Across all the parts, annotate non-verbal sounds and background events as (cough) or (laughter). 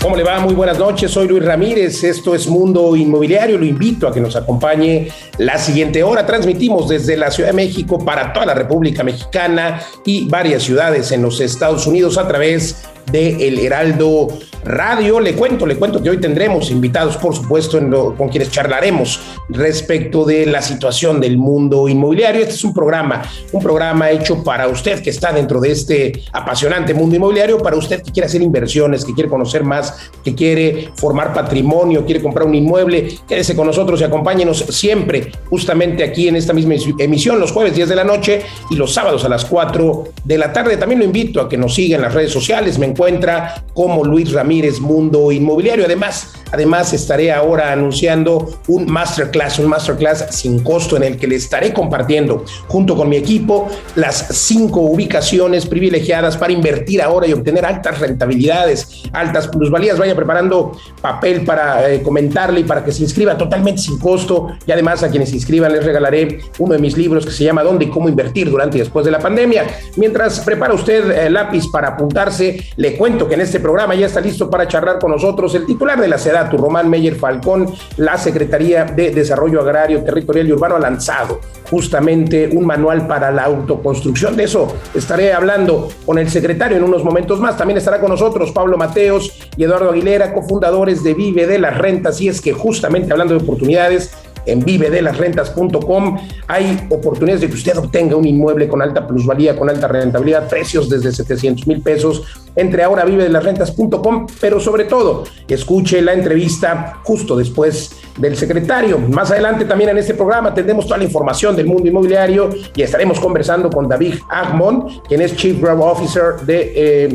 ¿Cómo le va? Muy buenas noches. Soy Luis Ramírez. Esto es Mundo Inmobiliario. Lo invito a que nos acompañe la siguiente hora. Transmitimos desde la Ciudad de México para toda la República Mexicana y varias ciudades en los Estados Unidos a través de El Heraldo Radio. Le cuento, le cuento que hoy tendremos invitados, por supuesto, con quienes charlaremos respecto de la situación del mundo inmobiliario. Este es un programa, un programa hecho para usted que está dentro de este apasionante mundo inmobiliario, para usted que quiere hacer inversiones, que quiere conocer más, que quiere formar patrimonio, quiere comprar un inmueble. Quédese con nosotros y acompáñenos siempre, justamente aquí en esta misma emisión, los jueves 10 de la noche y los sábados a las 4 de la tarde. También lo invito a que nos siga en las redes sociales. Me encuentra como Luis Ramírez Mundo Inmobiliario. Además, además estaré ahora anunciando un masterclass, un masterclass sin costo en el que le estaré compartiendo junto con mi equipo las cinco ubicaciones privilegiadas para invertir ahora y obtener altas rentabilidades, altas plusvalías. Vaya preparando papel para eh, comentarle y para que se inscriba totalmente sin costo. Y además a quienes se inscriban les regalaré uno de mis libros que se llama ¿Dónde y cómo invertir durante y después de la pandemia? Mientras prepara usted el lápiz para apuntarse, le cuento que en este programa ya está listo para charlar con nosotros el titular de la SEDATU, Román Meyer Falcón. La Secretaría de Desarrollo Agrario, Territorial y Urbano ha lanzado justamente un manual para la autoconstrucción. De eso estaré hablando con el secretario en unos momentos más. También estará con nosotros Pablo Mateos y Eduardo Aguilera, cofundadores de Vive de las Rentas. Y es que justamente hablando de oportunidades, en vivedelasrentas.com. Hay oportunidades de que usted obtenga un inmueble con alta plusvalía, con alta rentabilidad, precios desde 700 mil pesos. Entre ahora vivedelasrentas.com, pero sobre todo, escuche la entrevista justo después del secretario. Más adelante también en este programa tendremos toda la información del mundo inmobiliario y estaremos conversando con David Agmon, quien es Chief Growth Officer de eh,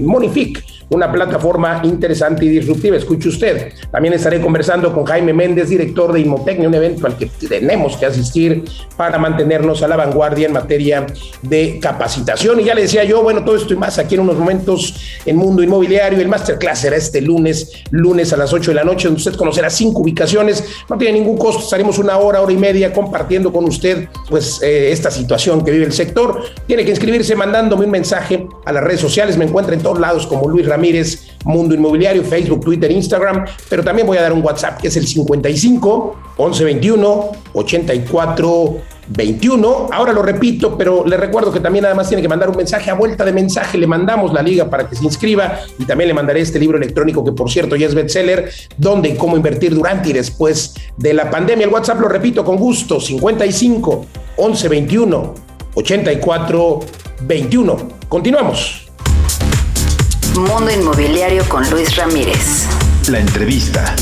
una plataforma interesante y disruptiva. Escuche usted. También estaré conversando con Jaime Méndez, director de Imotecnia, un evento al que tenemos que asistir para mantenernos a la vanguardia en materia de capacitación. Y ya le decía yo, bueno, todo esto y más aquí en unos momentos en Mundo Inmobiliario. El Masterclass será este lunes, lunes a las 8 de la noche, donde usted conocerá cinco ubicaciones. No tiene ningún costo, estaremos una hora, hora y media compartiendo con usted pues eh, esta situación que vive el sector. Tiene que inscribirse mandándome un mensaje a las redes sociales. Me encuentra en todos lados como Luis Ramírez Ramírez, Mundo Inmobiliario, Facebook, Twitter, Instagram, pero también voy a dar un WhatsApp que es el 55 1121 84 21. Ahora lo repito, pero le recuerdo que también además tiene que mandar un mensaje a vuelta de mensaje. Le mandamos la liga para que se inscriba y también le mandaré este libro electrónico que por cierto ya es bestseller, donde y cómo invertir durante y después de la pandemia. El WhatsApp lo repito con gusto, 55 1121 84 21. Continuamos. Mundo Inmobiliario con Luis Ramírez. La entrevista.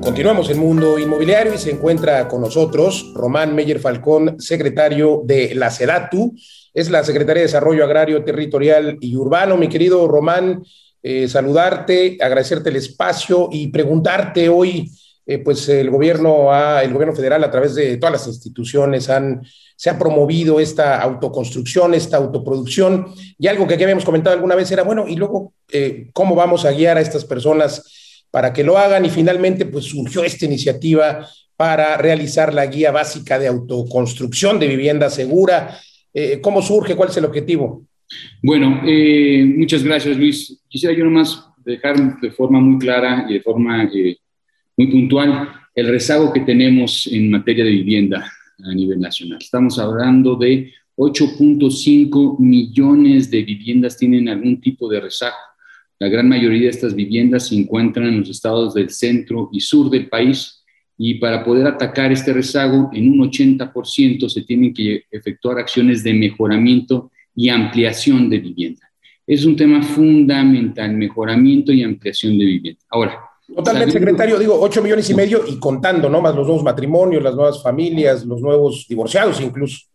Continuamos en Mundo Inmobiliario y se encuentra con nosotros Román Meyer Falcón, secretario de la SEDATU, es la Secretaría de Desarrollo Agrario, Territorial y Urbano. Mi querido Román, eh, saludarte, agradecerte el espacio y preguntarte hoy, eh, pues el gobierno, el gobierno federal a través de todas las instituciones han se ha promovido esta autoconstrucción, esta autoproducción. Y algo que aquí habíamos comentado alguna vez era, bueno, y luego, eh, ¿cómo vamos a guiar a estas personas para que lo hagan? Y finalmente, pues surgió esta iniciativa para realizar la guía básica de autoconstrucción de vivienda segura. Eh, ¿Cómo surge? ¿Cuál es el objetivo? Bueno, muchas gracias, Luis. Quisiera yo nomás dejar de forma muy clara y de forma muy puntual el rezago que tenemos en materia de vivienda a nivel nacional. Estamos hablando de 8.5 millones de viviendas tienen algún tipo de rezago. La gran mayoría de estas viviendas se encuentran en los estados del centro y sur del país y para poder atacar este rezago en un 80% se tienen que efectuar acciones de mejoramiento y ampliación de vivienda. Es un tema fundamental, mejoramiento y ampliación de vivienda. Ahora, Totalmente, secretario. Digo, 8 millones y medio y contando, ¿no? Más los nuevos matrimonios, las nuevas familias, los nuevos divorciados incluso.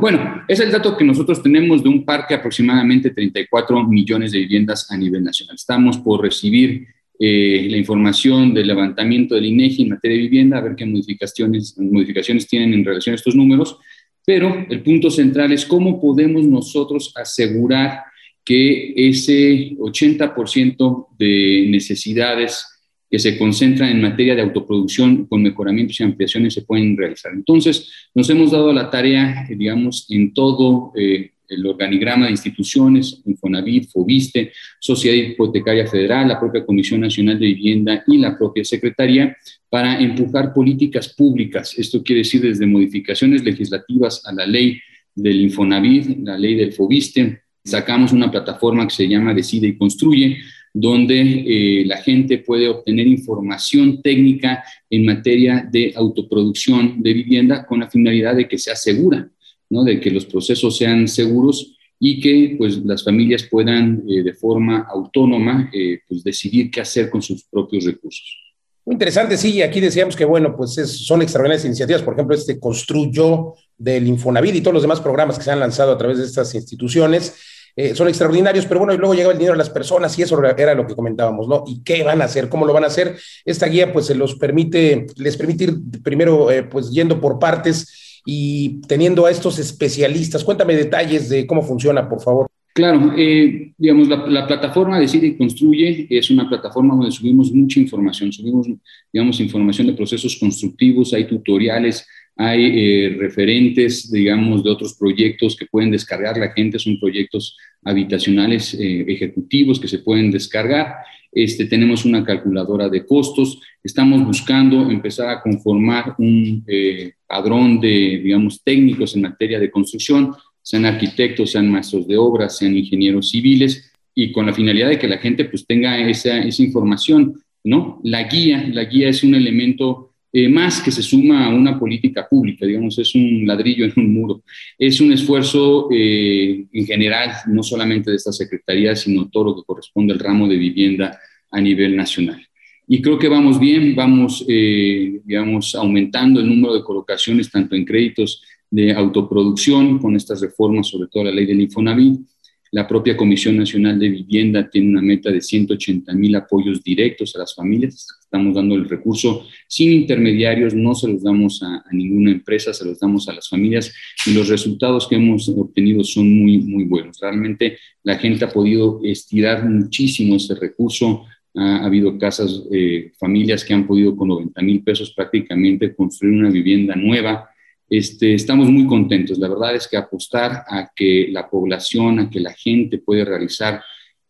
Bueno, es el dato que nosotros tenemos de un parque aproximadamente 34 millones de viviendas a nivel nacional. Estamos por recibir eh, la información del levantamiento del INEGI en materia de vivienda, a ver qué modificaciones, modificaciones tienen en relación a estos números. Pero el punto central es cómo podemos nosotros asegurar que ese 80% de necesidades que se concentran en materia de autoproducción con mejoramientos y ampliaciones se pueden realizar. Entonces, nos hemos dado la tarea, digamos, en todo eh, el organigrama de instituciones, Infonavit, Fobiste, Sociedad Hipotecaria Federal, la propia Comisión Nacional de Vivienda y la propia Secretaría, para empujar políticas públicas. Esto quiere decir desde modificaciones legislativas a la ley del Infonavit, la ley del Fobiste. Sacamos una plataforma que se llama Decide y Construye, donde eh, la gente puede obtener información técnica en materia de autoproducción de vivienda con la finalidad de que sea segura, ¿no? de que los procesos sean seguros y que pues, las familias puedan eh, de forma autónoma eh, pues, decidir qué hacer con sus propios recursos. Muy interesante, sí, aquí decíamos que, bueno, pues son extraordinarias iniciativas, por ejemplo, este Construyó del Infonavit y todos los demás programas que se han lanzado a través de estas instituciones. Eh, son extraordinarios, pero bueno, y luego llega el dinero a las personas y eso era lo que comentábamos, ¿no? ¿Y qué van a hacer? ¿Cómo lo van a hacer? Esta guía pues se los permite, les permite ir primero eh, pues yendo por partes y teniendo a estos especialistas. Cuéntame detalles de cómo funciona, por favor. Claro, eh, digamos, la, plataforma Decide y Construye es una plataforma donde subimos mucha información, subimos, digamos, información de procesos constructivos, hay tutoriales, hay eh, referentes, digamos, de otros proyectos que pueden descargar la gente, son proyectos habitacionales eh, ejecutivos que se pueden descargar. Este, tenemos una calculadora de costos, estamos buscando empezar a conformar un padrón de, digamos, técnicos en materia de construcción sean arquitectos, sean maestros de obras, sean ingenieros civiles, y con la finalidad de que la gente pues tenga esa, esa información, ¿no? La guía, la guía es un elemento eh, más que se suma a una política pública, digamos, es un ladrillo en un muro. Es un esfuerzo eh, en general, no solamente de esta Secretaría, sino todo lo que corresponde al ramo de vivienda a nivel nacional. Y creo que vamos bien, vamos, eh, digamos, aumentando el número de colocaciones, tanto en créditos de autoproducción con estas reformas, sobre todo la ley del Infonavit. La propia Comisión Nacional de Vivienda tiene una meta de 180 mil apoyos directos a las familias. Estamos dando el recurso sin intermediarios, no se los damos a, ninguna empresa, se los damos a las familias y los resultados que hemos obtenido son muy, muy buenos. Realmente la gente ha podido estirar muchísimo ese recurso. Ha, habido casas, eh, familias que han podido con 90 mil pesos prácticamente construir una vivienda nueva este, estamos muy contentos. La verdad es que apostar a que la población, a que la gente puede realizar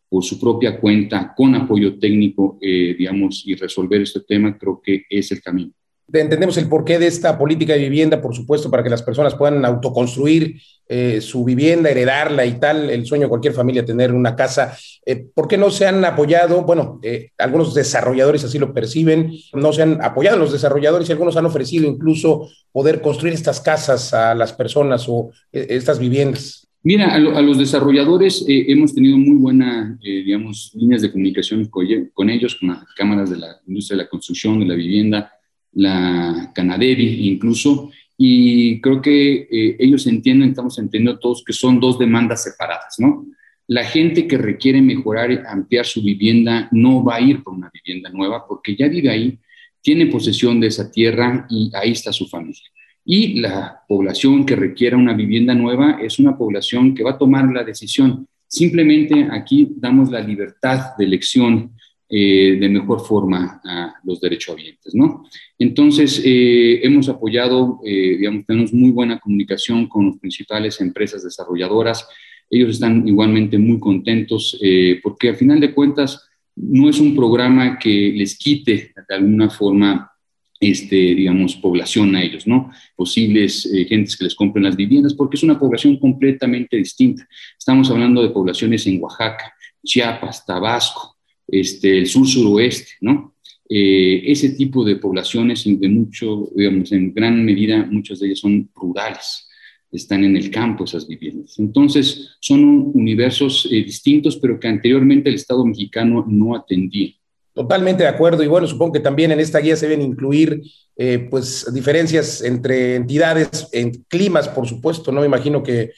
por su propia cuenta, con apoyo técnico, eh, digamos, y resolver este tema, creo que es el camino entendemos el porqué de esta política de vivienda, por supuesto, para que las personas puedan autoconstruir eh, su vivienda, heredarla y tal, el sueño de cualquier familia tener una casa. Eh, ¿Por qué no se han apoyado? Bueno, eh, algunos desarrolladores así lo perciben, no se han apoyado los desarrolladores y algunos han ofrecido incluso poder construir estas casas a las personas o estas viviendas. Mira, a, los desarrolladores hemos tenido muy buenas, digamos, líneas de comunicación con ellos, con las cámaras de la industria de la construcción, de la vivienda, la Canadevi incluso, y creo que eh, ellos entienden, estamos entendiendo todos que son dos demandas separadas, ¿no? La gente que requiere mejorar ampliar su vivienda no va a ir por una vivienda nueva porque ya vive ahí, tiene posesión de esa tierra y ahí está su familia. Y la población que requiera una vivienda nueva es una población que va a tomar la decisión. Simplemente aquí damos la libertad de elección eh, de mejor forma a los derechohabientes, ¿no? Entonces, eh, hemos apoyado, eh, digamos, tenemos muy buena comunicación con las principales empresas desarrolladoras. Ellos están igualmente muy contentos porque al final de cuentas no es un programa que les quite de alguna forma este, digamos, población a ellos, ¿no? Posibles gentes que les compren las viviendas, porque es una población completamente distinta. Estamos hablando de poblaciones en Oaxaca, Chiapas, Tabasco, este, el sur-suroeste, ¿no? Eh, ese tipo de poblaciones, de mucho, digamos, en gran medida, muchas de ellas son rurales, están en el campo esas viviendas. Entonces, son universos eh, distintos, pero que anteriormente el Estado mexicano no atendía. Totalmente de acuerdo. Y bueno, supongo que también en esta guía se deben incluir eh, pues diferencias entre entidades, en climas, por supuesto. No me imagino que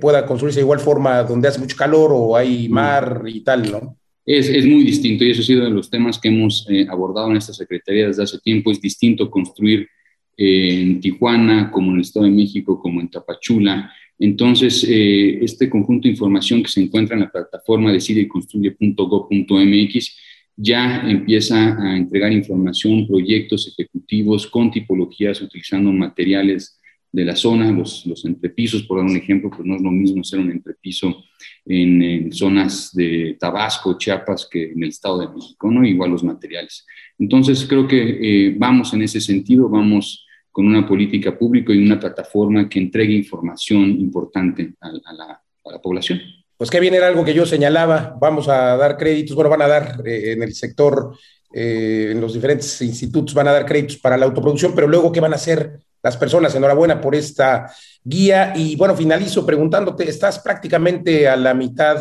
pueda construirse de igual forma donde hace mucho calor o hay mm. mar y tal, ¿no? Es, es, muy distinto y eso ha sido de los temas que hemos eh, abordado en esta Secretaría desde hace tiempo. Es distinto construir en Tijuana, como en el Estado de México, como en Tapachula. Entonces, eh, este conjunto de información que se encuentra en la plataforma decideconstruye.gov.mx ya empieza a entregar información, proyectos ejecutivos con tipologías utilizando materiales de la zona, los, los entrepisos, por dar un ejemplo, pues no es lo mismo hacer un entrepiso en, zonas de Tabasco, Chiapas, que en el Estado de México, ¿no? Igual los materiales. Entonces, creo que eh, vamos en ese sentido, vamos con una política pública y una plataforma que entregue información importante a, la, población. Pues que viene algo que yo señalaba, vamos a dar créditos, bueno, van a dar eh, en el sector, eh, en los diferentes institutos van a dar créditos para la autoproducción, pero luego, ¿qué van a hacer las personas. Enhorabuena por esta guía. Y bueno, finalizo preguntándote, estás prácticamente a la mitad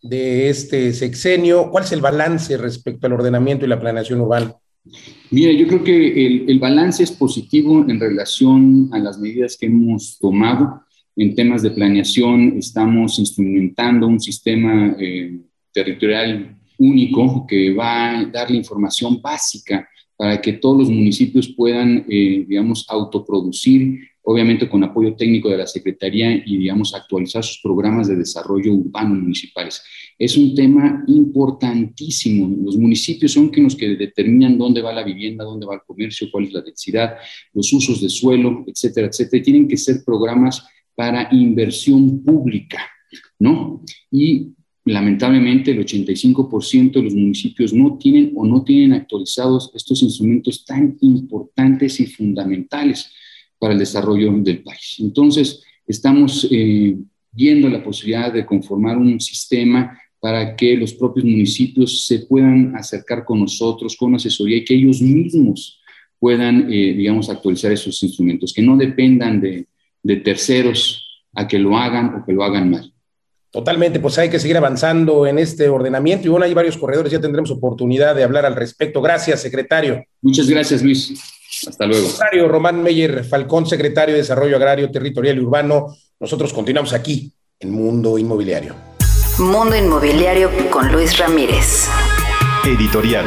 de este sexenio. ¿Cuál es el balance respecto al ordenamiento y la planeación urbana? Mira, yo creo que el, el balance es positivo en relación a las medidas que hemos tomado. En temas de planeación estamos instrumentando un sistema eh, territorial único que va a dar la información básica para que todos los municipios puedan, eh, digamos, autoproducir, obviamente con apoyo técnico de la Secretaría y, digamos, actualizar sus programas de desarrollo urbano municipales. Es un tema importantísimo. Los municipios son los que determinan dónde va la vivienda, dónde va el comercio, cuál es la densidad, los usos de suelo, etcétera, etcétera. tienen que ser programas para inversión pública, ¿no? Y lamentablemente el 85% de los municipios no tienen o no tienen actualizados estos instrumentos tan importantes y fundamentales para el desarrollo del país. Entonces, estamos eh, viendo la posibilidad de conformar un sistema para que los propios municipios se puedan acercar con nosotros, con asesoría y que ellos mismos puedan, eh, digamos, actualizar esos instrumentos, que no dependan de, de terceros a que lo hagan o que lo hagan mal. Totalmente, pues hay que seguir avanzando en este ordenamiento y bueno, hay varios corredores, ya tendremos oportunidad de hablar al respecto. Gracias, secretario. Muchas gracias, Luis. Hasta luego. Secretario Román Meyer Falcón, secretario de Desarrollo Agrario, Territorial y Urbano. Nosotros continuamos aquí en Mundo Inmobiliario. Mundo Inmobiliario con Luis Ramírez. Editorial.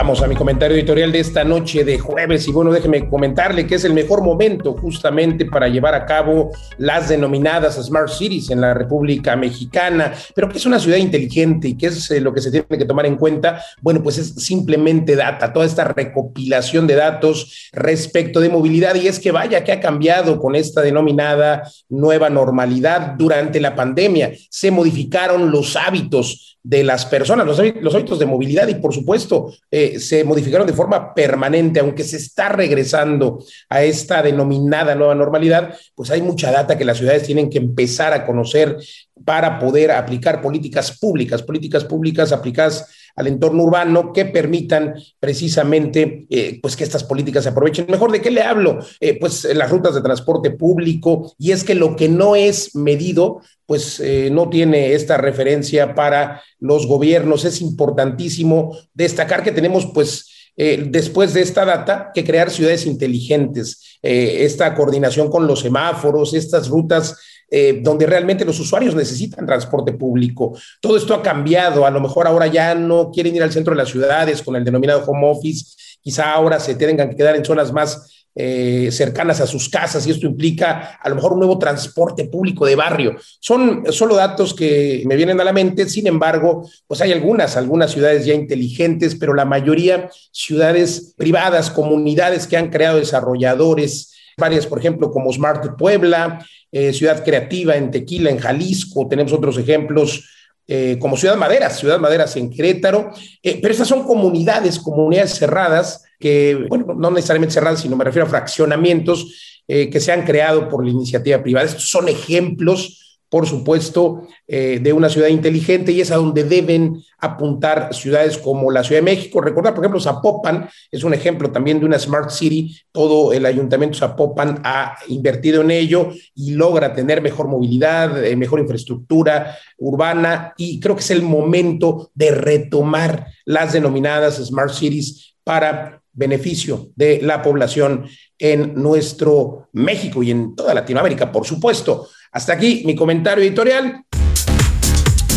Vamos a mi comentario editorial de esta noche de jueves. Y bueno, déjeme comentarle que es el mejor momento justamente para llevar a cabo las denominadas Smart Cities en la República Mexicana, pero que es una ciudad inteligente y que es eh, lo que se tiene que tomar en cuenta, bueno, pues es simplemente data, toda esta recopilación de datos respecto de movilidad. Y es que vaya que ha cambiado con esta denominada nueva normalidad durante la pandemia, se modificaron los hábitos de las personas, los, hábitos de movilidad y por supuesto eh, se modificaron de forma permanente, aunque se está regresando a esta denominada nueva normalidad, pues hay mucha data que las ciudades tienen que empezar a conocer para poder aplicar políticas públicas, políticas públicas aplicadas al entorno urbano que permitan precisamente eh, pues que estas políticas se aprovechen. Mejor, ¿de qué le hablo? Eh, pues las rutas de transporte público y es que lo que no es medido pues eh, no tiene esta referencia para los gobiernos. Es importantísimo destacar que tenemos pues después de esta data, que crear ciudades inteligentes, esta coordinación con los semáforos, estas rutas eh, donde realmente los usuarios necesitan transporte público. Todo esto ha cambiado, a lo mejor ahora ya no quieren ir al centro de las ciudades con el denominado home office, quizá ahora se tengan que quedar en zonas más eh, cercanas a sus casas y esto implica a lo mejor un nuevo transporte público de barrio. Son solo datos que me vienen a la mente, sin embargo, pues hay algunas, algunas ciudades ya inteligentes, pero la mayoría ciudades privadas, comunidades que han creado desarrolladores, varias, por ejemplo, como Smart Puebla, eh, Ciudad Creativa en Tequila, en Jalisco, tenemos otros ejemplos eh, como Ciudad Maderas, Ciudad Maderas en Querétaro, eh, pero estas son comunidades, comunidades cerradas, que, bueno, no necesariamente cerradas, sino me refiero a fraccionamientos que se han creado por la iniciativa privada. Estos son ejemplos por supuesto, eh, de una ciudad inteligente y es a donde deben apuntar ciudades como la Ciudad de México. Recordar, por ejemplo, Zapopan es un ejemplo también de una Smart City. Todo el ayuntamiento Zapopan ha invertido en ello y logra tener mejor movilidad, eh, mejor infraestructura urbana y creo que es el momento de retomar las denominadas Smart Cities para beneficio de la población en nuestro México y en toda Latinoamérica, por supuesto. Hasta aquí mi comentario editorial.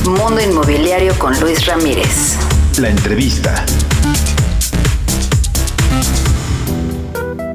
Mundo Inmobiliario con Luis Ramírez. La entrevista.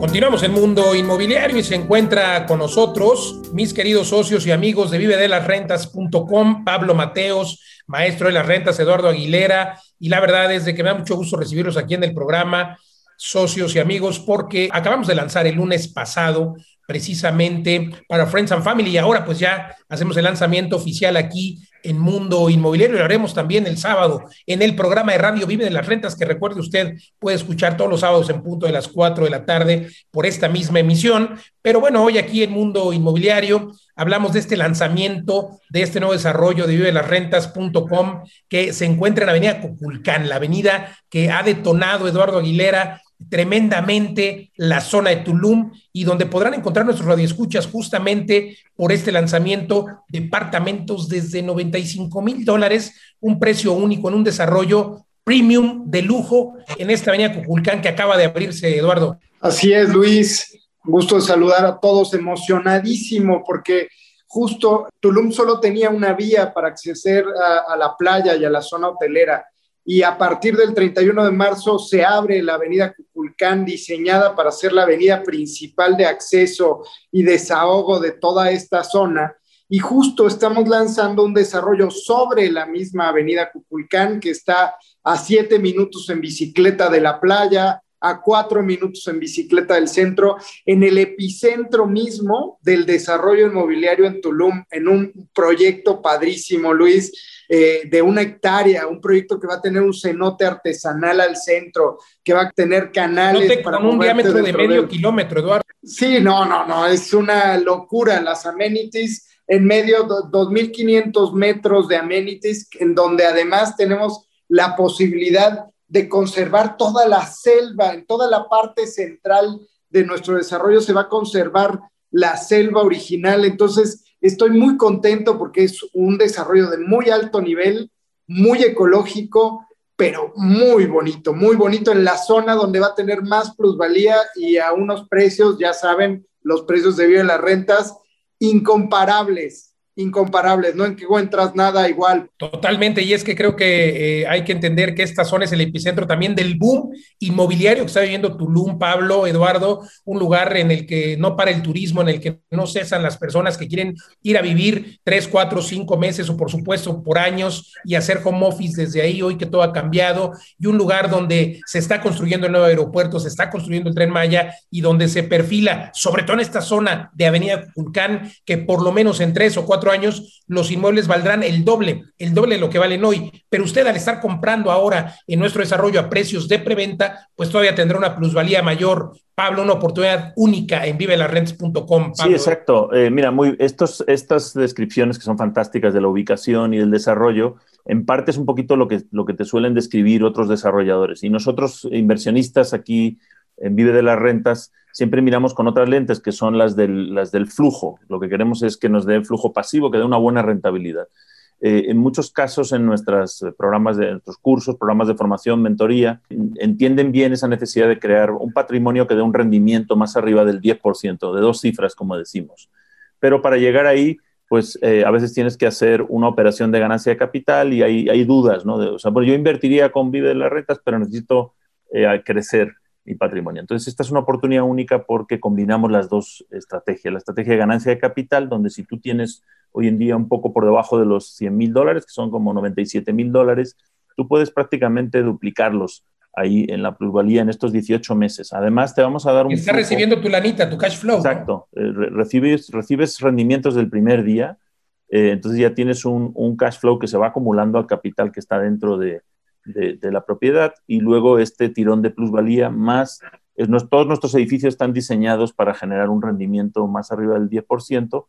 Continuamos en Mundo Inmobiliario y se encuentra con nosotros mis queridos socios y amigos de vivedelasrentas.com, Pablo Mateos, maestro de las rentas, Eduardo Aguilera, y la verdad es de que me da mucho gusto recibirlos aquí en el programa, socios y amigos, porque acabamos de lanzar el lunes pasado precisamente para Friends and Family y ahora pues ya hacemos el lanzamiento oficial aquí en Mundo Inmobiliario y lo haremos también el sábado en el programa de Radio Vive de las Rentas, que recuerde usted puede escuchar todos los sábados en punto de las 4 de la tarde por esta misma emisión. Pero bueno, hoy aquí en Mundo Inmobiliario hablamos de este lanzamiento, de este nuevo desarrollo de vivelasrentas.com que se encuentra en Avenida Coculcán, la avenida que ha detonado Eduardo Aguilera tremendamente la zona de Tulum y donde podrán encontrar nuestros radioescuchas justamente por este lanzamiento departamentos desde 95 mil dólares, un precio único en un desarrollo premium de lujo en esta avenida Cuculcán que acaba de abrirse, Eduardo. Así es, Luis. Gusto de saludar a todos, emocionadísimo porque justo Tulum solo tenía una vía para acceder a, a la playa y a la zona hotelera y a partir del 31 de marzo se abre la avenida Cuculcán, diseñada para ser la avenida principal de acceso y desahogo de toda esta zona. Y justo estamos lanzando un desarrollo sobre la misma avenida Cuculcán, que está a siete minutos en bicicleta de la playa, a cuatro minutos en bicicleta del centro, en el epicentro mismo del desarrollo inmobiliario en Tulum, en un proyecto padrísimo, Luis eh, de una hectárea, un proyecto que va a tener un cenote artesanal al centro, que va a tener canales para con un diámetro de medio kilómetro, Eduardo. Sí, no, no, no, es una locura las amenities en medio de 2.500 metros de amenities, en donde además tenemos la posibilidad de conservar toda la selva, en toda la parte central de nuestro desarrollo se va a conservar la selva original. Entonces, Estoy muy contento porque es un desarrollo de muy alto nivel, muy ecológico, pero muy bonito, muy bonito en la zona donde va a tener más plusvalía y a unos precios, ya saben, los precios de vida de las rentas incomparables incomparables, no encuentras nada igual. Totalmente, y es que creo que eh, hay que entender que esta zona es el epicentro también del boom inmobiliario que está viviendo Tulum, Pablo, Eduardo, un lugar en el que no para el turismo, en el que no cesan las personas que quieren ir a vivir tres, cuatro, cinco meses o por supuesto por años y hacer home office desde ahí, hoy que todo ha cambiado, y un lugar donde se está construyendo el nuevo aeropuerto, se está construyendo el tren Maya y donde se perfila, sobre todo en esta zona de Avenida Vulcán, que por lo menos en tres o cuatro años los inmuebles valdrán el doble, el doble de lo que valen hoy. Pero usted al estar comprando ahora en nuestro desarrollo a precios de preventa, pues todavía tendrá una plusvalía mayor. Pablo, una oportunidad única en vivelarrents.com. Sí, exacto. Eh, mira, muy, estos, estas descripciones que son fantásticas de la ubicación y del desarrollo, en parte es un poquito lo que, lo que te suelen describir otros desarrolladores. Y nosotros, inversionistas aquí en Vive de las Rentas, siempre miramos con otras lentes que son las del, flujo. Lo que queremos es que nos dé flujo pasivo, que dé una buena rentabilidad. Eh, en muchos casos, en nuestros programas de nuestros cursos, programas de formación, mentoría, entienden bien esa necesidad de crear un patrimonio que dé un rendimiento más arriba del 10%, de dos cifras, como decimos. Pero para llegar ahí, pues eh, a veces tienes que hacer una operación de ganancia de capital y hay, dudas, ¿no? o sea, yo invertiría con Vive de las Rentas, pero necesito eh, crecer patrimonio. Entonces, esta es una oportunidad única porque combinamos las dos estrategias. La estrategia de ganancia de capital, donde si tú tienes hoy en día un poco por debajo de los 100 mil dólares, que son como 97 mil dólares, tú puedes prácticamente duplicarlos ahí en la plusvalía en estos 18 meses. Además, te vamos a dar un... Estás recibiendo tu lanita, tu cash flow. Exacto. Eh, recibes, recibes rendimientos del primer día, eh, entonces ya tienes un, un, cash flow que se va acumulando al capital que está dentro de, de, la propiedad y luego este tirón de plusvalía más, todos nuestros edificios están diseñados para generar un rendimiento más arriba del 10%,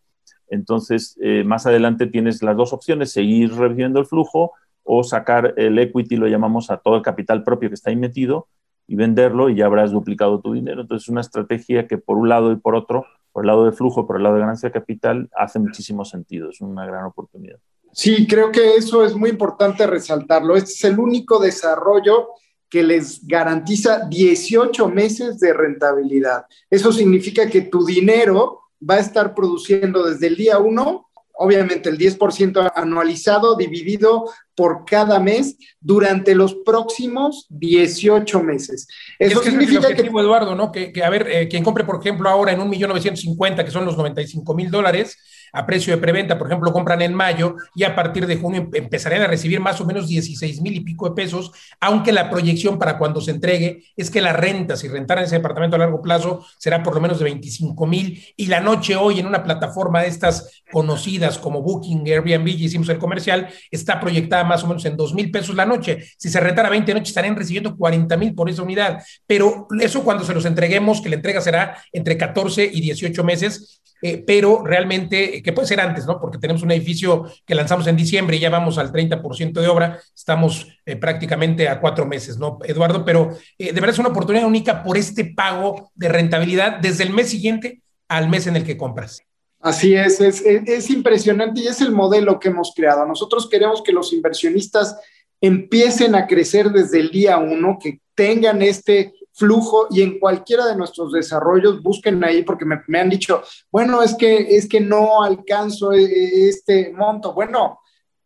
entonces eh, más adelante tienes las dos opciones, seguir reviviendo el flujo o sacar el equity, lo llamamos a todo el capital propio que está ahí metido y venderlo y ya habrás duplicado tu dinero. Entonces es una estrategia que por un lado y por otro, por el lado de flujo, por el lado de ganancia de capital, hace muchísimo sentido, es una gran oportunidad. Sí, creo que eso es muy importante resaltarlo. Este es el único desarrollo que les garantiza 18 meses de rentabilidad. Eso significa que tu dinero va a estar produciendo desde el día 1, obviamente el 10% anualizado dividido por cada mes durante los próximos 18 meses. Eso significa que... Eduardo, ¿no? Que, a ver, eh, quien compre, por ejemplo, ahora en 1.950.000, que son los 95 mil dólares, a precio de preventa, por ejemplo, compran en mayo y a partir de junio em, empezarían a recibir más o menos 16 mil y pico de pesos, aunque la proyección para cuando se entregue es que la renta, si rentaran ese departamento a largo plazo, será por lo menos de 25 mil y la noche hoy en una plataforma de estas conocidas como Booking, Airbnb, y hicimos el comercial, está proyectada más o menos en 2 mil pesos la noche. Si se rentara 20 noches, estarían recibiendo 40 mil por esa unidad. Pero eso cuando se los entreguemos, que la entrega será entre 14 y 18 meses, eh, pero realmente, que puede ser antes, ¿no? Porque tenemos un edificio que lanzamos en diciembre y ya vamos al 30% de obra, estamos eh, prácticamente a cuatro meses, ¿no, Eduardo? Pero eh, de verdad es una oportunidad única por este pago de rentabilidad desde el mes siguiente al mes en el que compras. Así es, es impresionante y es el modelo que hemos creado. Nosotros queremos que los inversionistas empiecen a crecer desde el día uno, que tengan este flujo y en cualquiera de nuestros desarrollos busquen ahí porque me, han dicho, bueno, es que, es que no alcanzo e, e, este monto. Bueno,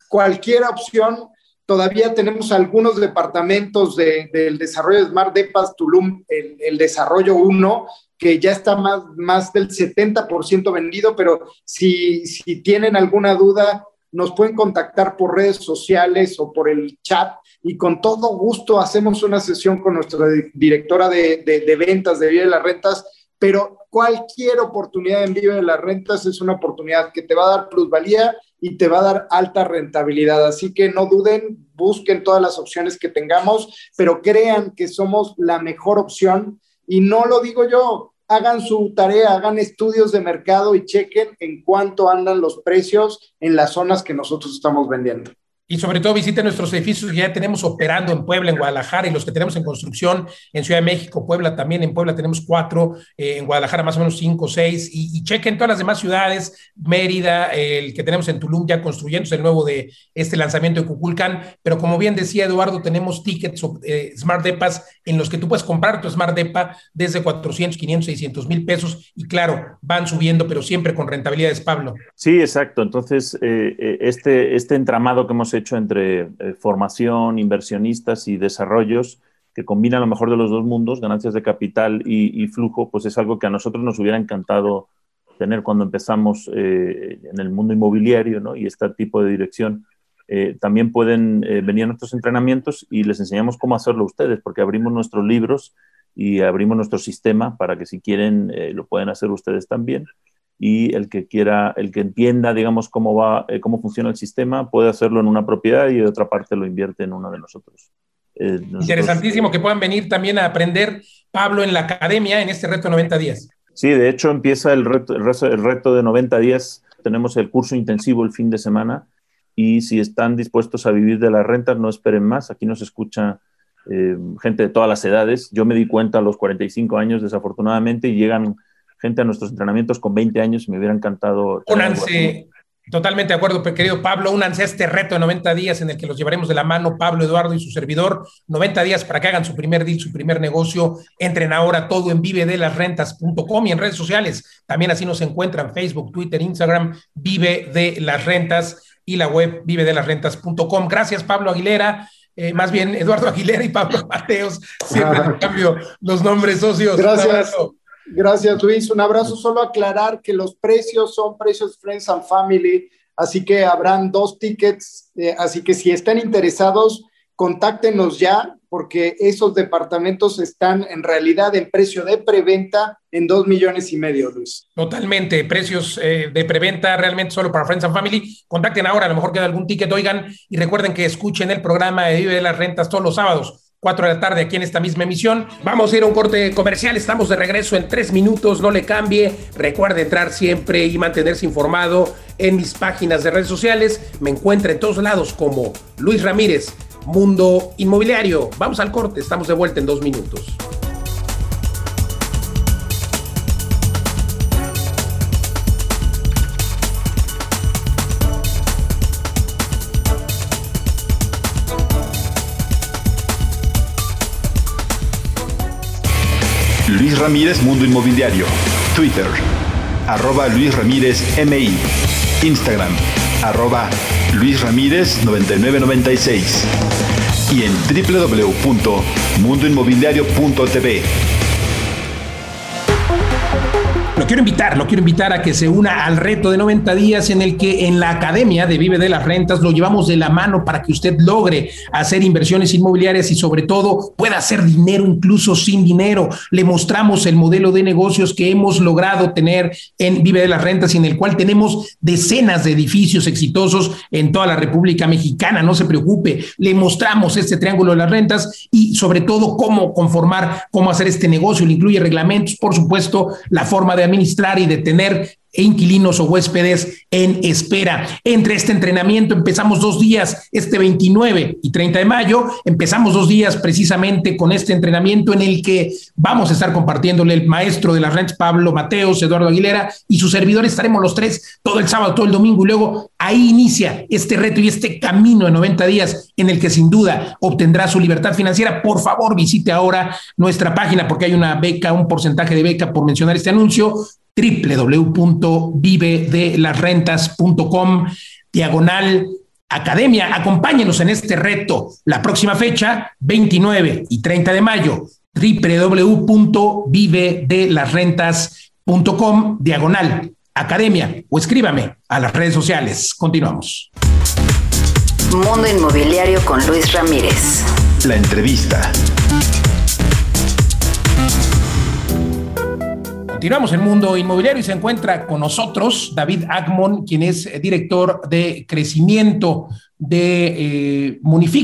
cualquier opción, todavía tenemos algunos departamentos del desarrollo de Smart Depas Tulum, el, el desarrollo 1, que ya está más, más del 70% vendido, pero si, si tienen alguna duda, nos pueden contactar por redes sociales o por el chat y con todo gusto hacemos una sesión con nuestra directora de, ventas de Vive de las Rentas, pero cualquier oportunidad en Vive de las Rentas es una oportunidad que te va a dar plusvalía y te va a dar alta rentabilidad. Así que no duden, busquen todas las opciones que tengamos, pero crean que somos la mejor opción. Y no lo digo yo, hagan su tarea, hagan estudios de mercado y chequen en cuánto andan los precios en las zonas que nosotros estamos vendiendo y sobre todo visiten nuestros edificios que ya tenemos operando en Puebla, en Guadalajara y los que tenemos en construcción en Ciudad de México, Puebla también, en Puebla tenemos cuatro, eh, en Guadalajara más o menos cinco, seis, y, chequen todas las demás ciudades, Mérida, el que tenemos en Tulum ya construyéndose el nuevo de este lanzamiento de Cuculcán, pero como bien decía Eduardo, tenemos tickets eh, Smart Depas en los que tú puedes comprar tu Smart Depa desde 400, 500, 600 mil pesos y claro, van subiendo, pero siempre con rentabilidades, Pablo. Sí, exacto. Entonces, eh, este, este entramado que hemos hecho entre eh, formación, inversionistas y desarrollos que combinan lo mejor de los dos mundos, ganancias de capital y, flujo, pues es algo que a nosotros nos hubiera encantado tener cuando empezamos eh, en el mundo inmobiliario ¿no? y este tipo de dirección. Eh, también pueden venir a nuestros entrenamientos y les enseñamos cómo hacerlo ustedes, porque abrimos nuestros libros y abrimos nuestro sistema para que si quieren lo pueden hacer ustedes también y el que quiera, el que entienda, digamos, cómo va, eh, cómo funciona el sistema, puede hacerlo en una propiedad y de otra parte lo invierte en una de nosotros. Eh, Interesantísimo que puedan venir también a aprender, Pablo, en la academia en este reto de 90 días. Sí, de hecho empieza el reto, el reto de 90 días. Tenemos el curso intensivo el fin de semana y si están dispuestos a vivir de las rentas, no esperen más. Aquí nos escucha eh, gente de todas las edades. Yo me di cuenta a los 45 años, desafortunadamente, y llegan gente a nuestros entrenamientos con 20 años y me hubiera encantado. Únanse, totalmente de acuerdo, querido Pablo, únanse a este reto de 90 días en el que los llevaremos de la mano Pablo, Eduardo y su servidor. 90 días para que hagan su primer deal, su primer negocio. Entren ahora todo en vivedelasrentas.com y en redes sociales. También así nos encuentran Facebook, Twitter, Instagram, Vive de las Rentas y la web vivedelasrentas.com. Gracias, Pablo Aguilera. Eh, más bien Eduardo Aguilera y Pablo (laughs) Mateos, siempre (laughs) cambio los nombres socios. Gracias. Gracias, Luis. Un abrazo. Solo aclarar que los precios son precios Friends and Family, así que habrán dos tickets. Eh, así que si están interesados, contáctenos ya, porque esos departamentos están en realidad en precio de preventa en dos millones y medio, Luis. Totalmente, precios eh, de preventa realmente solo para Friends and Family. Contacten ahora, a lo mejor queda algún ticket, oigan, y recuerden que escuchen el programa de Vive de las Rentas todos los sábados 4 de la tarde aquí en esta misma emisión. Vamos a ir a un corte comercial, estamos de regreso en tres minutos, no le cambie. Recuerde entrar siempre y mantenerse informado en mis páginas de redes sociales. Me encuentra en todos lados como Luis Ramírez, Mundo Inmobiliario. Vamos al corte, estamos de vuelta en dos minutos. Luis Ramírez Mundo Inmobiliario. Twitter, arroba Luis Ramírez MI. Instagram, arroba Luis Ramírez 9996 y en www.mundoinmobiliario.tv. Quiero invitar, lo quiero invitar a que se una al reto de 90 días en el que en la Academia de Vive de las Rentas lo llevamos de la mano para que usted logre hacer inversiones inmobiliarias y sobre todo pueda hacer dinero incluso sin dinero. Le mostramos el modelo de negocios que hemos logrado tener en Vive de las Rentas y en el cual tenemos decenas de edificios exitosos en toda la República Mexicana. No se preocupe, le mostramos este triángulo de las rentas y sobre todo cómo conformar, cómo hacer este negocio. Le incluye reglamentos, por supuesto, la forma de administrar y de tener inquilinos o huéspedes en espera. Entre este entrenamiento empezamos dos días, este 29 y 30 de mayo, empezamos dos días precisamente con este entrenamiento en el que vamos a estar compartiéndole el maestro de las rentas, Pablo Mateos, Eduardo Aguilera y su servidor, estaremos los tres todo el sábado, todo el domingo y luego ahí inicia este reto y este camino de 90 días en el que sin duda obtendrá su libertad financiera. Por favor, visite ahora nuestra página porque hay una beca, un porcentaje de beca por mencionar este anuncio www.vivedelasrentas.com diagonal academia. Acompáñenos en este reto. La próxima fecha, 29 y 30 de mayo, www.vivedelasrentas.com diagonal academia o escríbame a las redes sociales. Continuamos. Mundo Inmobiliario con Luis Ramírez. La entrevista. Continuamos en Mundo Inmobiliario y se encuentra con nosotros David Agmon, quien es director de crecimiento de eh,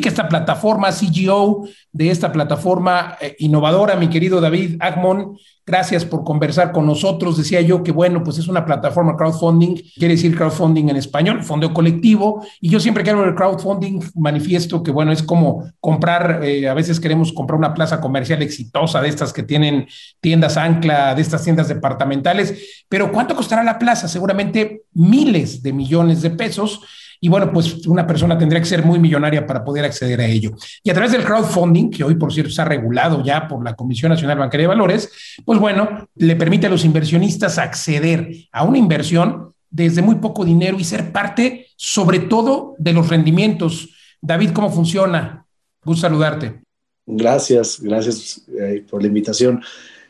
esta plataforma CGO, de esta plataforma eh, innovadora. Mi querido David Agmon, gracias por conversar con nosotros. Decía yo que, bueno, pues es una plataforma crowdfunding, quiere decir crowdfunding en español, fondo colectivo. Y yo siempre hablo del crowdfunding manifiesto que, bueno, es como comprar, eh, a veces queremos comprar una plaza comercial exitosa de estas que tienen tiendas ancla, de estas tiendas departamentales. Pero ¿cuánto costará la plaza? Seguramente miles de millones de pesos. Y bueno, pues una persona tendría que ser muy millonaria para poder acceder a ello. Y a través del crowdfunding, que hoy por cierto está regulado ya por la Comisión Nacional Bancaria de Valores, pues bueno, le permite a los inversionistas acceder a una inversión desde muy poco dinero y ser parte sobre todo de los rendimientos. David, ¿cómo funciona? Gusto saludarte. Gracias, gracias eh, por la invitación.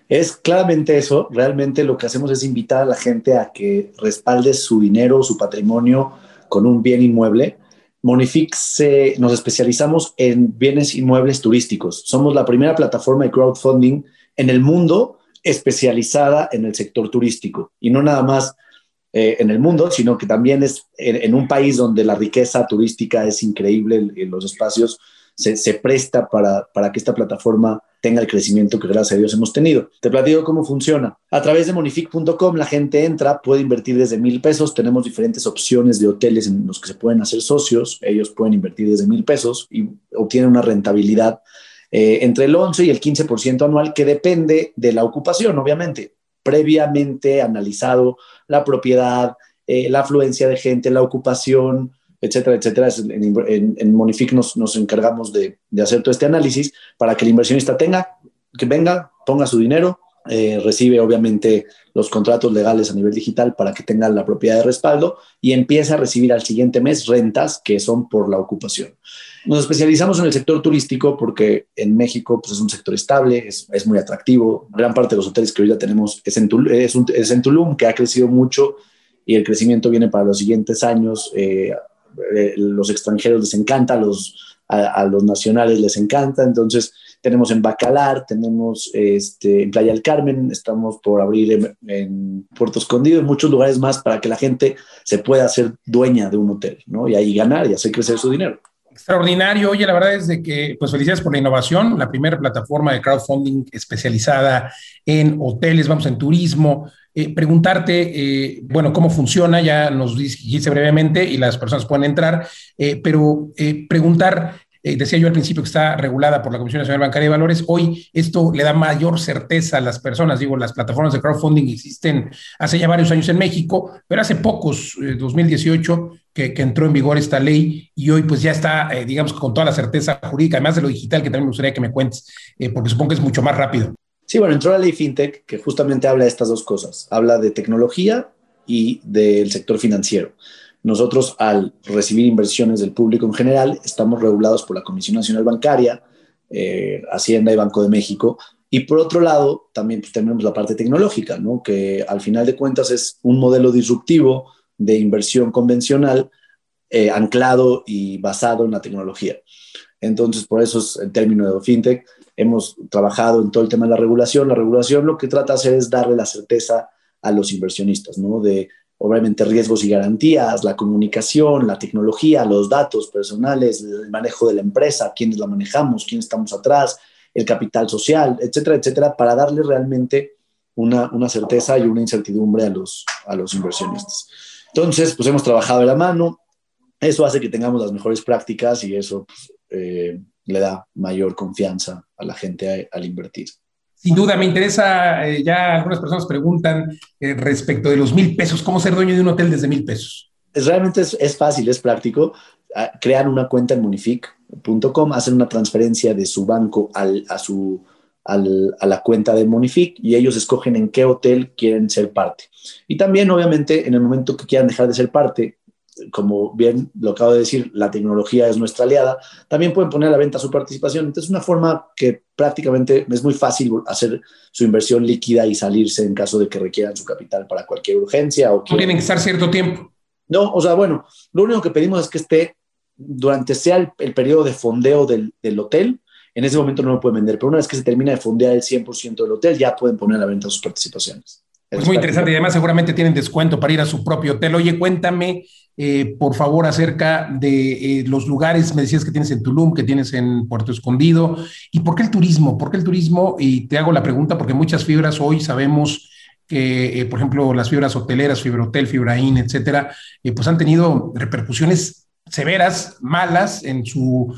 Es claramente eso, realmente lo que hacemos es invitar a la gente a que respalde su dinero, su patrimonio con un bien inmueble. Monifix nos especializamos en bienes inmuebles turísticos. Somos la primera plataforma de crowdfunding en el mundo especializada en el sector turístico y no nada más eh, en el mundo, sino que también es en, un país donde la riqueza turística es increíble, en los espacios se, presta para, para que esta plataforma tenga el crecimiento que gracias a Dios hemos tenido. Te platico cómo funciona. A través de monific.com la gente entra, puede invertir desde mil pesos. Tenemos diferentes opciones de hoteles en los que se pueden hacer socios. Ellos pueden invertir desde mil pesos y obtienen una rentabilidad eh, entre el 11 y el 15% anual que depende de la ocupación, obviamente. Previamente analizado la propiedad, eh, la afluencia de gente, la ocupación, etcétera, etcétera. En, en, Monific nos, nos encargamos de, hacer todo este análisis para que el inversionista tenga, que venga, ponga su dinero, eh, recibe obviamente los contratos legales a nivel digital para que tenga la propiedad de respaldo y empiece a recibir al siguiente mes rentas que son por la ocupación. Nos especializamos en el sector turístico porque en México pues, es un sector estable, es, es muy atractivo. Gran parte de los hoteles que hoy ya tenemos es en, Tulum, es, un, es en que ha crecido mucho y el crecimiento viene para los siguientes años. Eh, eh, los extranjeros les encanta, los, a, los nacionales les encanta. Entonces, tenemos en Bacalar, tenemos este, en Playa del Carmen, estamos por abrir en, Puerto Escondido, en muchos lugares más para que la gente se pueda hacer dueña de un hotel, ¿no? Y ahí ganar y hacer crecer su dinero. Extraordinario. Oye, la verdad es de que, pues felicidades por la innovación, la primera plataforma de crowdfunding especializada en hoteles, vamos, en turismo, eh, preguntarte, eh, bueno, cómo funciona, ya nos dijiste brevemente y las personas pueden entrar, eh, pero preguntar, decía yo al principio que está regulada por la Comisión Nacional Bancaria de Valores, hoy esto le da mayor certeza a las personas, digo, las plataformas de crowdfunding existen hace ya varios años en México, pero hace pocos, 2018, que, que, entró en vigor esta ley y hoy pues ya está, digamos, con toda la certeza jurídica, además de lo digital, que también me gustaría que me cuentes, porque supongo que es mucho más rápido. Sí, bueno, entró la ley FinTech que justamente habla de estas dos cosas. Habla de tecnología y del sector financiero. Nosotros, al recibir inversiones del público en general, estamos regulados por la Comisión Nacional Bancaria, eh, Hacienda y Banco de México. Y por otro lado, también pues, tenemos la parte tecnológica, ¿no? que al final de cuentas es un modelo disruptivo de inversión convencional eh, anclado y basado en la tecnología. Entonces, por eso es el término de fintech. Hemos trabajado en todo el tema de la regulación. La regulación lo que trata de hacer es darle la certeza a los inversionistas, ¿no? De obviamente riesgos y garantías, la comunicación, la tecnología, los datos personales, el manejo de la empresa, quiénes la manejamos, quién estamos atrás, el capital social, etcétera, etcétera, para darle realmente una, una certeza y una incertidumbre a los, a los inversionistas. Entonces, pues hemos trabajado de la mano, eso hace que tengamos las mejores prácticas y eso pues, eh, le da mayor confianza a la gente al invertir. Sin duda, me interesa, eh, ya algunas personas preguntan eh, respecto de los mil pesos, ¿cómo ser dueño de un hotel desde mil pesos? Es, realmente es, fácil, es práctico. Ah, crean una cuenta en monific.com, hacen una transferencia de su banco al, a, su, al, a la cuenta de Monific y ellos escogen en qué hotel quieren ser parte. Y también, obviamente, en el momento que quieran dejar de ser parte, como bien lo acabo de decir, la tecnología es nuestra aliada, también pueden poner a la venta su participación. Entonces, es una forma que prácticamente es muy fácil hacer su inversión líquida y salirse en caso de que requieran su capital para cualquier urgencia. O no tienen que estar cierto tiempo. No, o sea, bueno, lo único que pedimos es que esté durante sea el, periodo de fondeo del, del, hotel, en ese momento no lo pueden vender, pero una vez que se termina de fondear el 100% del hotel, ya pueden poner a la venta sus participaciones. Es muy interesante y además seguramente tienen descuento para ir a su propio hotel. Oye, cuéntame eh, por favor, acerca de eh, los lugares, me decías que tienes en Tulum, que tienes en Puerto Escondido, y por qué el turismo, por qué el turismo, y te hago la pregunta porque muchas fibras hoy sabemos que, eh, por ejemplo, las fibras hoteleras, Fibra Hotel, Fibraín, etcétera, pues han tenido repercusiones severas, malas en su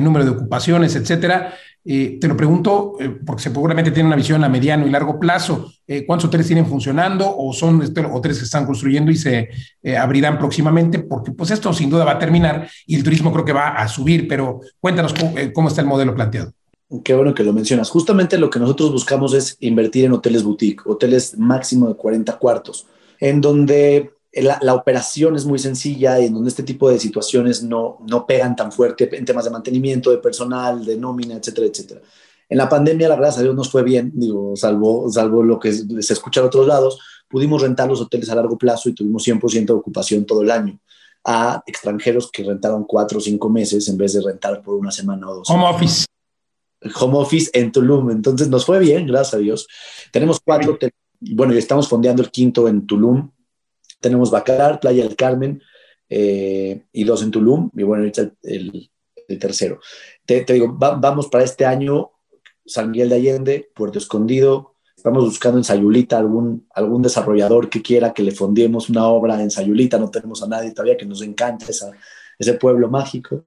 número de ocupaciones, etcétera. Eh, te lo pregunto eh, porque seguramente tiene una visión a mediano y largo plazo. Eh, ¿Cuántos hoteles tienen funcionando o son este, hoteles que están construyendo y se abrirán próximamente? Porque pues esto sin duda va a terminar y el turismo creo que va a subir, pero cuéntanos cómo está el modelo planteado. Qué bueno que lo mencionas. Justamente lo que nosotros buscamos es invertir en hoteles boutique, hoteles máximo de 40 cuartos, en donde la, operación es muy sencilla y en donde este tipo de situaciones no, no pegan tan fuerte en temas de mantenimiento, de personal, de nómina, etcétera, etcétera. En la pandemia, la verdad, a Dios nos fue bien, digo, salvo, salvo lo que se escucha en otros lados, pudimos rentar los hoteles a largo plazo y tuvimos 100% de ocupación todo el año a extranjeros que rentaron cuatro o cinco meses en vez de rentar por una semana o dos. Home office. Home office en Tulum. Entonces nos fue bien, gracias a Dios. Tenemos cuatro hoteles. Bueno, y estamos fondeando el quinto en Tulum tenemos Bacalar, Playa del Carmen eh, y dos en Tulum, y bueno, ahorita el, tercero. Te, digo, vamos para este año San Miguel de Allende, Puerto Escondido. Estamos buscando en Sayulita algún, algún desarrollador que quiera que le fondiemos una obra en Sayulita. No tenemos a nadie todavía que nos encante ese pueblo mágico.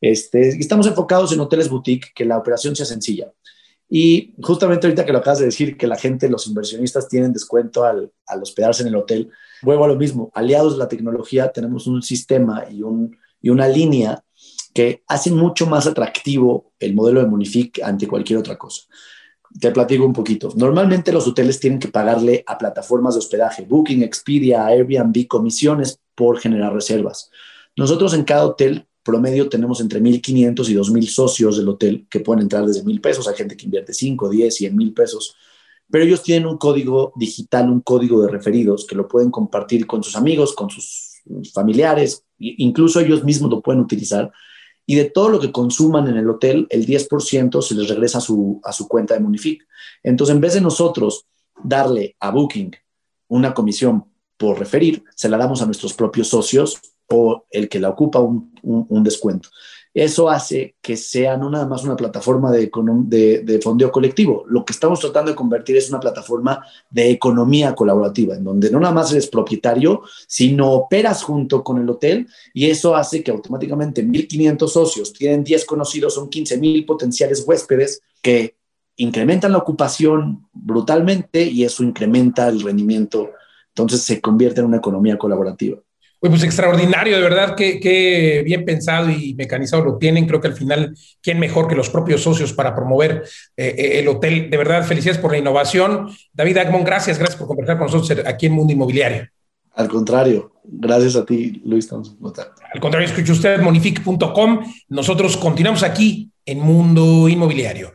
Este, estamos enfocados en hoteles boutique, que la operación sea sencilla. Y justamente ahorita que lo acabas de decir, que la gente, los inversionistas tienen descuento al, al hospedarse en el hotel, vuelvo a lo mismo, aliados de la tecnología, tenemos un sistema y, un, y una línea que hacen mucho más atractivo el modelo de Monific ante cualquier otra cosa. Te platico un poquito. Normalmente los hoteles tienen que pagarle a plataformas de hospedaje, Booking, Expedia, Airbnb, comisiones por generar reservas. Nosotros en cada hotel promedio tenemos entre 1.500 y 2.000 socios del hotel que pueden entrar desde 1.000 pesos. Hay gente que invierte 5, 10, 100 mil pesos. Pero ellos tienen un código digital, un código de referidos que lo pueden compartir con sus amigos, con sus familiares, incluso ellos mismos lo pueden utilizar. Y de todo lo que consuman en el hotel, el 10% se les regresa a su, a su cuenta de Munific. Entonces, en vez de nosotros darle a Booking una comisión por referir, se la damos a nuestros propios socios o el que la ocupa un, descuento. Eso hace que sea no nada más una plataforma de, de, fondeo colectivo. Lo que estamos tratando de convertir es una plataforma de economía colaborativa, en donde no nada más eres propietario, sino operas junto con el hotel y eso hace que automáticamente 1.500 socios tienen 10 conocidos, son 15.000 potenciales huéspedes que incrementan la ocupación brutalmente y eso incrementa el rendimiento. Entonces se convierte en una economía colaborativa pues extraordinario, de verdad, que, bien pensado y mecanizado lo tienen. Creo que al final, ¿quién mejor que los propios socios para promover eh, eh, el hotel? De verdad, felicidades por la innovación. David Agmon, gracias, gracias por conversar con nosotros aquí en Mundo Inmobiliario. Al contrario, Gracias a ti, Luis. Al contrario, escuche usted monific.com. Nosotros continuamos aquí en Mundo Inmobiliario.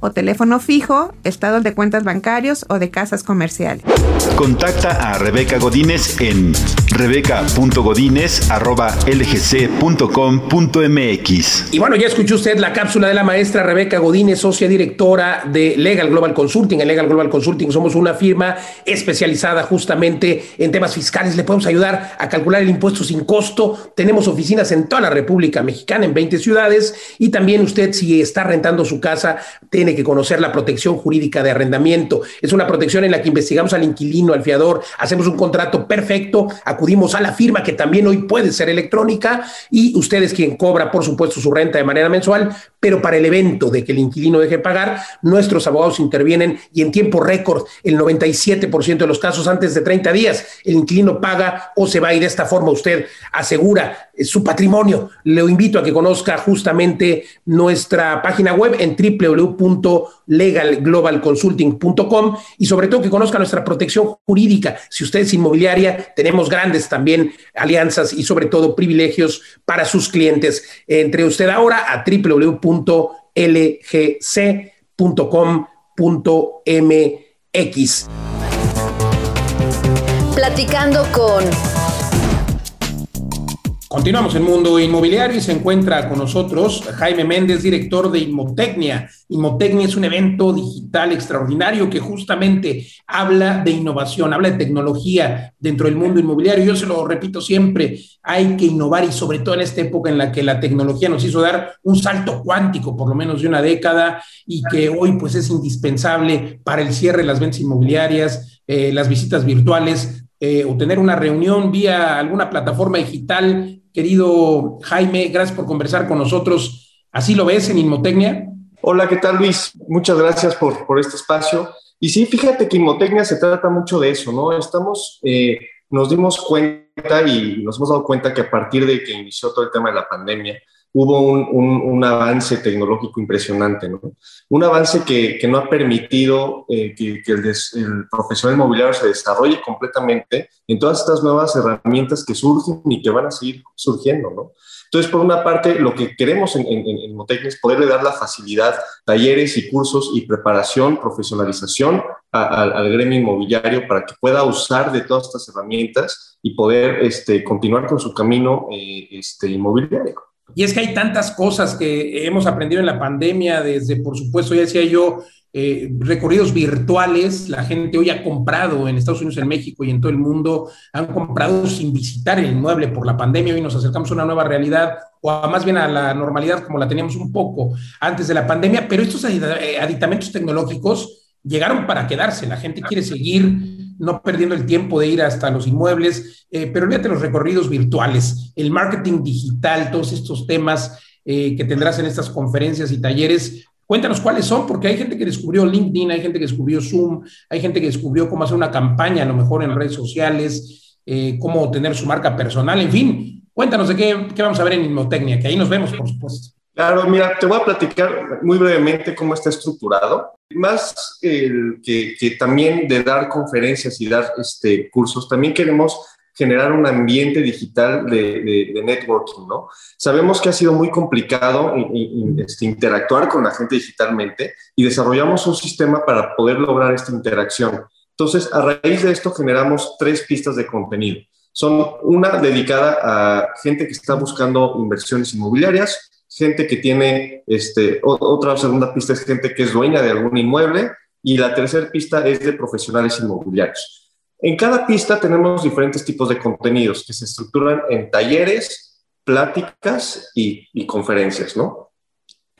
o teléfono fijo, estados de cuentas bancarios o de casas comerciales. Contacta a Rebeca Godínez en rebeca.godínez.lgc.com.mx. Y bueno, ya escuchó usted la cápsula de la maestra Rebeca Godínez, socia directora de Legal Global Consulting. En Legal Global Consulting somos una firma especializada justamente en temas fiscales. Le podemos ayudar a calcular el impuesto sin costo. Tenemos oficinas en toda la República Mexicana, en 20 ciudades. Y también usted, si está rentando su casa, tiene que conocer la protección jurídica de arrendamiento. Es una protección en la que investigamos al inquilino, al fiador, hacemos un contrato perfecto, acudimos a la firma que también hoy puede ser electrónica y usted es quien cobra, por supuesto, su renta de manera mensual, pero para el evento de que el inquilino deje pagar, nuestros abogados intervienen y en tiempo récord, el 97% de los casos antes de 30 días, el inquilino paga o se va y de esta forma usted asegura su patrimonio. Le invito a que conozca justamente nuestra página web en www.legalglobalconsulting.com y sobre todo que conozca nuestra protección jurídica. Si usted es inmobiliaria, tenemos grandes también alianzas y sobre todo privilegios para sus clientes. Entre usted ahora a www.lgc.com.mx. Platicando con Continuamos en Mundo Inmobiliario y se encuentra con nosotros Jaime Méndez, director de Inmotecnia. Inmotecnia es un evento digital extraordinario que justamente habla de innovación, habla de tecnología dentro del mundo inmobiliario. Yo se lo repito siempre, hay que innovar y sobre todo en esta época en la que la tecnología nos hizo dar un salto cuántico, por lo menos de una década, y que hoy pues es indispensable para el cierre de las ventas inmobiliarias, eh, las visitas virtuales, eh, o tener una reunión vía alguna plataforma digital Querido Jaime, gracias por conversar con nosotros. ¿Así lo ves en Inmotecnia? Hola, ¿qué tal Luis? Muchas gracias por, por este espacio. Y sí, fíjate que Inmotecnia se trata mucho de eso, ¿no? Estamos, eh, nos dimos cuenta y nos hemos dado cuenta que a partir de que inició todo el tema de la pandemia, hubo un, avance tecnológico impresionante, ¿no? Un avance que, no ha permitido eh, que, el, profesional inmobiliario se desarrolle completamente en todas estas nuevas herramientas que surgen y que van a seguir surgiendo, ¿no? Entonces, por una parte, lo que queremos en, en, en es poderle dar la facilidad, talleres y cursos y preparación, profesionalización al gremio inmobiliario para que pueda usar de todas estas herramientas y poder este, continuar con su camino eh, este, inmobiliario. Y es que hay tantas cosas que hemos aprendido en la pandemia, desde, por supuesto, ya decía yo, eh, recorridos virtuales. La gente hoy ha comprado en Estados Unidos, en México y en todo el mundo, han comprado sin visitar el inmueble por la pandemia. Hoy nos acercamos a una nueva realidad o a, más bien a la normalidad como la teníamos un poco antes de la pandemia. Pero estos aditamentos tecnológicos llegaron para quedarse. La gente quiere seguir no perdiendo el tiempo de ir hasta los inmuebles, eh, pero olvídate los recorridos virtuales, el marketing digital, todos estos temas eh, que tendrás en estas conferencias y talleres. Cuéntanos cuáles son, porque hay gente que descubrió LinkedIn, hay gente que descubrió Zoom, hay gente que descubrió cómo hacer una campaña, a lo mejor en redes sociales, eh, cómo tener su marca personal, en fin. Cuéntanos de qué, qué vamos a ver en Inmotecnia, que ahí nos vemos, por supuesto. Claro, mira, te voy a platicar muy brevemente cómo está estructurado. Más que, también de dar conferencias y dar este, cursos, también queremos generar un ambiente digital de networking, ¿no? Sabemos que ha sido muy complicado este, interactuar con la gente digitalmente y desarrollamos un sistema para poder lograr esta interacción. Entonces, a raíz de esto generamos tres pistas de contenido. Son una dedicada a gente que está buscando inversiones inmobiliarias, gente que tiene, este, otra segunda pista es gente que es dueña de algún inmueble y la tercera pista es de profesionales inmobiliarios. En cada pista tenemos diferentes tipos de contenidos que se estructuran en talleres, pláticas y, y conferencias, ¿no?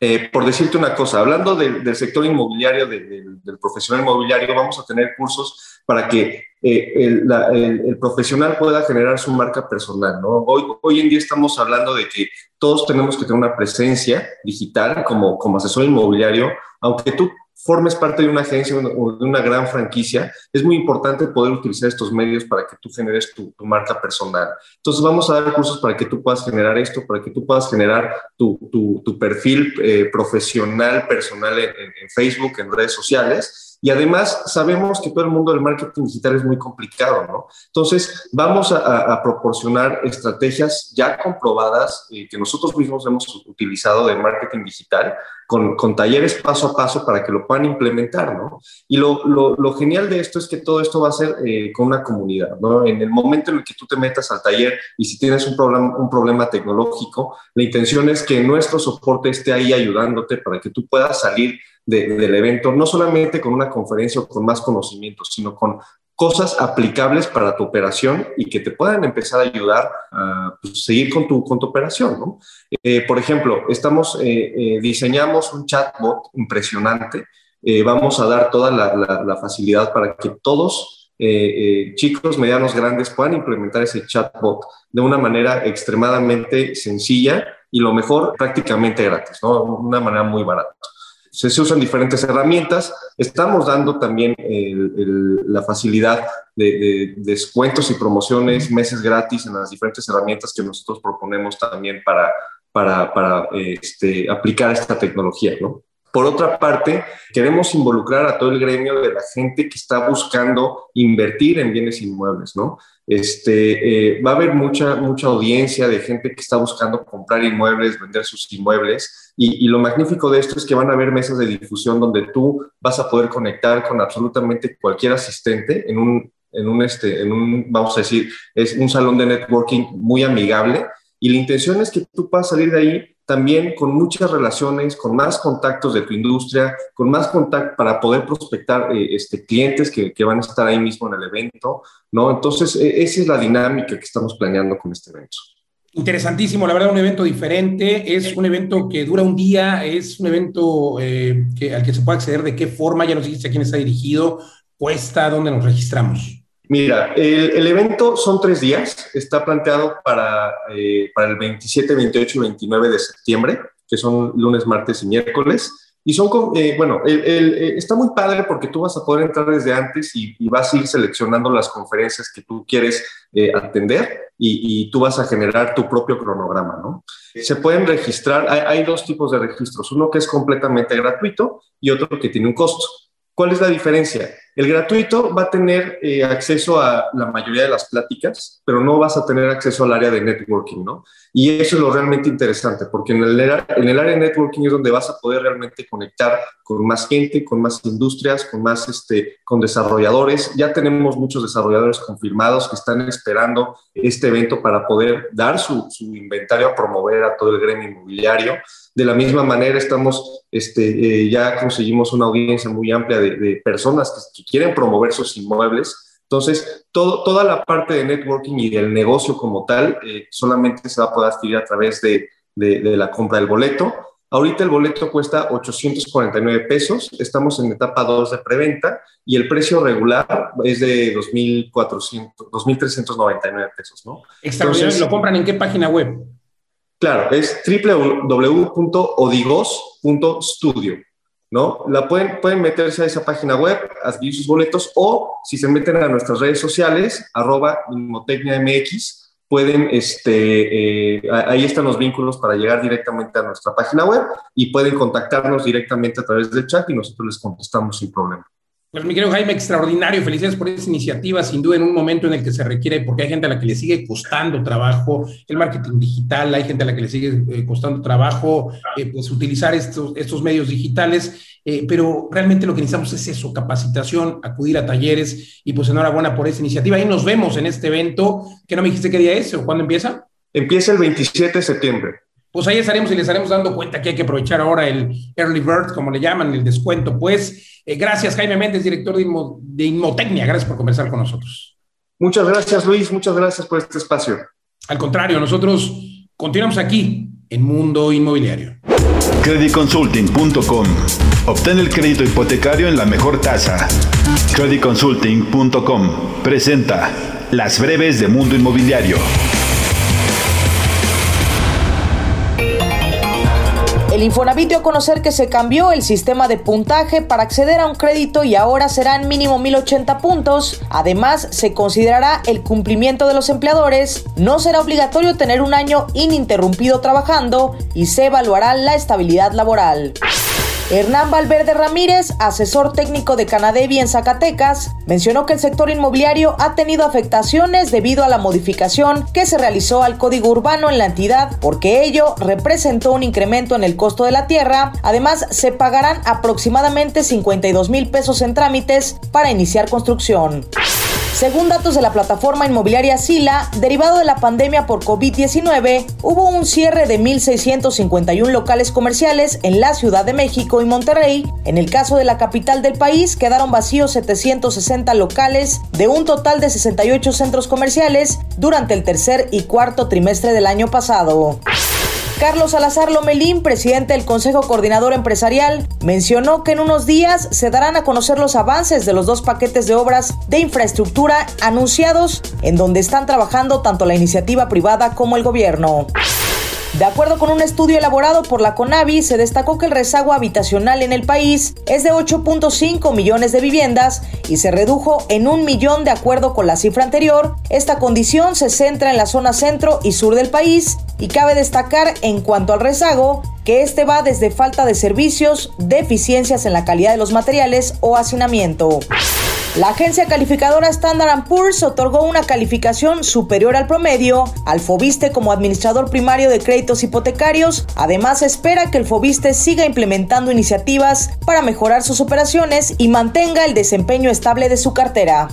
Eh, por decirte una cosa, hablando de, del sector inmobiliario, de, de, del profesional inmobiliario, vamos a tener cursos para que eh, el, profesional pueda generar su marca personal. ¿no? Hoy, hoy en día estamos hablando de que todos tenemos que tener una presencia digital como, como asesor inmobiliario, aunque tú formes parte de una agencia o de una gran franquicia, es muy importante poder utilizar estos medios para que tú generes tu, marca personal. Entonces vamos a dar cursos para que tú puedas generar esto, para que tú puedas generar tu, tu, perfil eh, profesional, personal en, en Facebook, en redes sociales y además sabemos que todo el mundo del marketing digital es muy complicado, ¿no? Entonces, vamos a, proporcionar estrategias ya comprobadas eh, que nosotros mismos hemos utilizado de marketing digital con, talleres paso a paso para que lo puedan implementar, ¿no? Y lo, lo, genial de esto es que todo esto va a ser eh, con una comunidad, ¿no? En el momento en el que tú te metas al taller y si tienes un problema, un problema tecnológico, la intención es que nuestro soporte esté ahí ayudándote para que tú puedas salir del evento, no solamente con una conferencia o con más conocimientos, sino con cosas aplicables para tu operación y que te puedan empezar a ayudar a pues, seguir con tu, con tu operación. ¿no? Eh, por ejemplo, estamos, eh, eh, diseñamos un chatbot impresionante. vamos a dar toda la, la, facilidad para que todos, chicos, medianos, grandes, puedan implementar ese chatbot de una manera extremadamente sencilla y lo mejor prácticamente gratis, ¿no? Una manera muy barata se, usan diferentes herramientas. Estamos dando también la facilidad de, descuentos y promociones, meses gratis en las diferentes herramientas que nosotros proponemos también para, para, para este, aplicar esta tecnología, ¿no? Por otra parte, queremos involucrar a todo el gremio de la gente que está buscando invertir en bienes inmuebles, ¿no? Este, eh, va a haber mucha, mucha audiencia de gente que está buscando comprar inmuebles, vender sus inmuebles, y, lo magnífico de esto es que van a haber mesas de difusión donde tú vas a poder conectar con absolutamente cualquier asistente en un, en un, este, en un, vamos a decir, es un salón de networking muy amigable, y la intención es que tú puedas salir de ahí también con muchas relaciones, con más contactos de tu industria, con más contacto para poder prospectar eh, este, clientes que, que, van a estar ahí mismo en el evento, ¿no? Entonces, e, esa es la dinámica que estamos planeando con este evento. Interesantísimo, la verdad, un evento diferente, es un evento que dura un día, es un evento eh, al que se puede acceder, de qué forma, ya nos dijiste a quién está dirigido, cuesta, dónde nos registramos. Mira, el, evento son tres días, está planteado para, eh, para el 27, 28 y 29 de septiembre, que son lunes, martes y miércoles. Y son, eh, bueno, eh, está muy padre porque tú vas a poder entrar desde antes y, vas a ir seleccionando las conferencias que tú quieres atender y, tú vas a generar tu propio cronograma, ¿no? Se pueden registrar, hay dos tipos de registros, uno que es completamente gratuito y otro que tiene un costo. ¿Cuál es la diferencia? El gratuito va a tener eh, acceso a la mayoría de las pláticas, pero no vas a tener acceso al área de networking, ¿no? Y eso es lo realmente interesante, porque en el, en el área de networking es donde vas a poder realmente conectar con más gente, con más industrias, con más, este, con desarrolladores. Ya tenemos muchos desarrolladores confirmados que están esperando este evento para poder dar su, su inventario a promover a todo el gremio inmobiliario. De la misma manera, estamos, este, eh, ya conseguimos una audiencia muy amplia de, personas que, quieren promover sus inmuebles. Entonces, todo, toda la parte de networking y del negocio como tal eh, solamente se va a poder adquirir a través de, de, la compra del boleto. Ahorita el boleto cuesta 849 pesos, estamos en etapa 2 de preventa y el precio regular es de 2.400, 2.399 pesos, ¿no? Extraordinario, ¿lo compran en qué página web? Claro, es www.odigos.studio. ¿no? La pueden, pueden meterse a esa página web, adquirir sus boletos o si se meten a nuestras redes sociales, arroba MX, pueden, este, eh, ahí están los vínculos para llegar directamente a nuestra página web y pueden contactarnos directamente a través del chat y nosotros les contestamos sin problema. Pues mi querido Jaime, extraordinario, felicidades por esa iniciativa, sin duda en un momento en el que se requiere, porque hay gente a la que le sigue costando trabajo el marketing digital, hay gente a la que le sigue eh, costando trabajo eh, pues utilizar estos, medios digitales, eh, pero realmente lo que necesitamos es eso, capacitación, acudir a talleres y pues enhorabuena por esa iniciativa. Y nos vemos en este evento, que no me dijiste qué día es o cuándo empieza. Empieza el 27 de septiembre pues ahí estaremos y les estaremos dando cuenta que hay que aprovechar ahora el early bird, como le llaman, el descuento. Pues eh, gracias, Jaime Méndez, director de, de Inmotecnia. Gracias por conversar con nosotros. Muchas gracias, Luis. Muchas gracias por este espacio. Al contrario, nosotros continuamos aquí en Mundo Inmobiliario. Creditconsulting.com Obtén el crédito hipotecario en la mejor tasa. Creditconsulting.com presenta Las breves de Mundo Inmobiliario. El Infonavit dio a conocer que se cambió el sistema de puntaje para acceder a un crédito y ahora serán mínimo 1080 puntos. Además, se considerará el cumplimiento de los empleadores, no será obligatorio tener un año ininterrumpido trabajando y se evaluará la estabilidad laboral. Hernán Valverde Ramírez, asesor técnico de Canadevi en Zacatecas, mencionó que el sector inmobiliario ha tenido afectaciones debido a la modificación que se realizó al código urbano en la entidad, porque ello representó un incremento en el costo de la tierra. Además, se pagarán aproximadamente 52 mil pesos en trámites para iniciar construcción. Según datos de la plataforma inmobiliaria Sila, derivado de la pandemia por COVID-19, hubo un cierre de 1.651 locales comerciales en la Ciudad de México y Monterrey. En el caso de la capital del país, quedaron vacíos 760 locales de un total de 68 centros comerciales durante el tercer y cuarto trimestre del año pasado. Carlos Salazar Lomelín, presidente del Consejo Coordinador Empresarial, mencionó que en unos días se darán a conocer los avances de los dos paquetes de obras de infraestructura anunciados, en donde están trabajando tanto la iniciativa privada como el gobierno. De acuerdo con un estudio elaborado por la CONAVI, se destacó que el rezago habitacional en el país es de 8.5 millones de viviendas y se redujo en un millón de acuerdo con la cifra anterior. Esta condición se centra en la zona centro y sur del país y cabe destacar en cuanto al rezago que este va desde falta de servicios, deficiencias en la calidad de los materiales o hacinamiento. La agencia calificadora Standard Poor's otorgó una calificación superior al promedio al Fobiste como administrador primario de créditos hipotecarios. Además, espera que el Fobiste siga implementando iniciativas para mejorar sus operaciones y mantenga el desempeño estable de su cartera.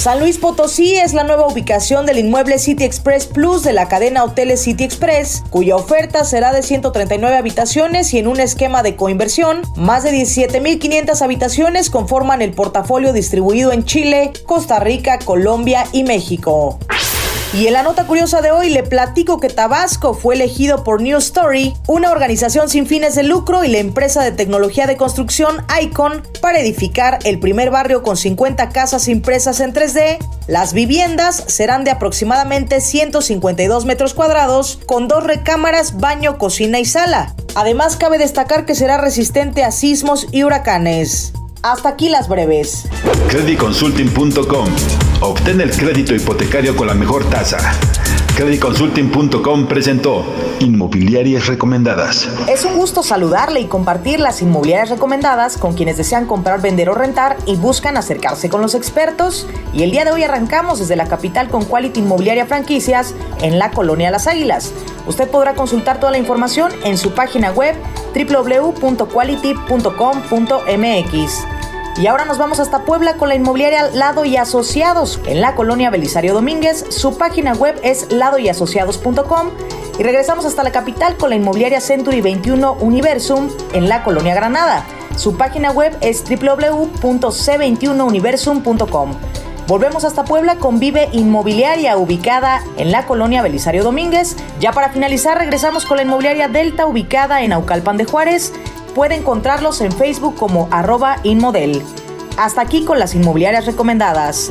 San Luis Potosí es la nueva ubicación del inmueble City Express Plus de la cadena Hoteles City Express, cuya oferta será de 139 habitaciones y en un esquema de coinversión. Más de 17.500 habitaciones conforman el portafolio distribuido en Chile, Costa Rica, Colombia y México. Y en la nota curiosa de hoy le platico que Tabasco fue elegido por New Story, una organización sin fines de lucro y la empresa de tecnología de construcción Icon para edificar el primer barrio con 50 casas impresas en 3D. Las viviendas serán de aproximadamente 152 metros cuadrados con dos recámaras, baño, cocina y sala. Además cabe destacar que será resistente a sismos y huracanes. Hasta aquí las breves. Creditconsulting.com. Obtén el crédito hipotecario con la mejor tasa. Creditconsulting.com presentó Inmobiliarias Recomendadas. Es un gusto saludarle y compartir las inmobiliarias recomendadas con quienes desean comprar, vender o rentar y buscan acercarse con los expertos. Y el día de hoy arrancamos desde la capital con Quality Inmobiliaria Franquicias en la colonia Las Águilas. Usted podrá consultar toda la información en su página web www.quality.com.mx. Y ahora nos vamos hasta Puebla con la inmobiliaria Lado y Asociados en la colonia Belisario Domínguez. Su página web es ladoyasociados.com. Y regresamos hasta la capital con la inmobiliaria Century 21 Universum en la colonia Granada. Su página web es www.c21universum.com. Volvemos hasta Puebla con Vive Inmobiliaria, ubicada en la colonia Belisario Domínguez. Ya para finalizar, regresamos con la inmobiliaria Delta, ubicada en Aucalpan de Juárez. Puede encontrarlos en Facebook como arroba inmodel. Hasta aquí con las inmobiliarias recomendadas.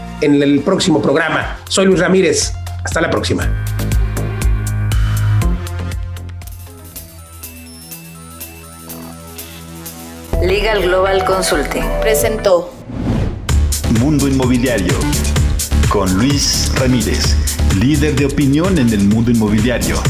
en el próximo programa. Soy Luis Ramírez. Hasta la próxima. Legal Global Consulting presentó Mundo Inmobiliario con Luis Ramírez, líder de opinión en el mundo inmobiliario.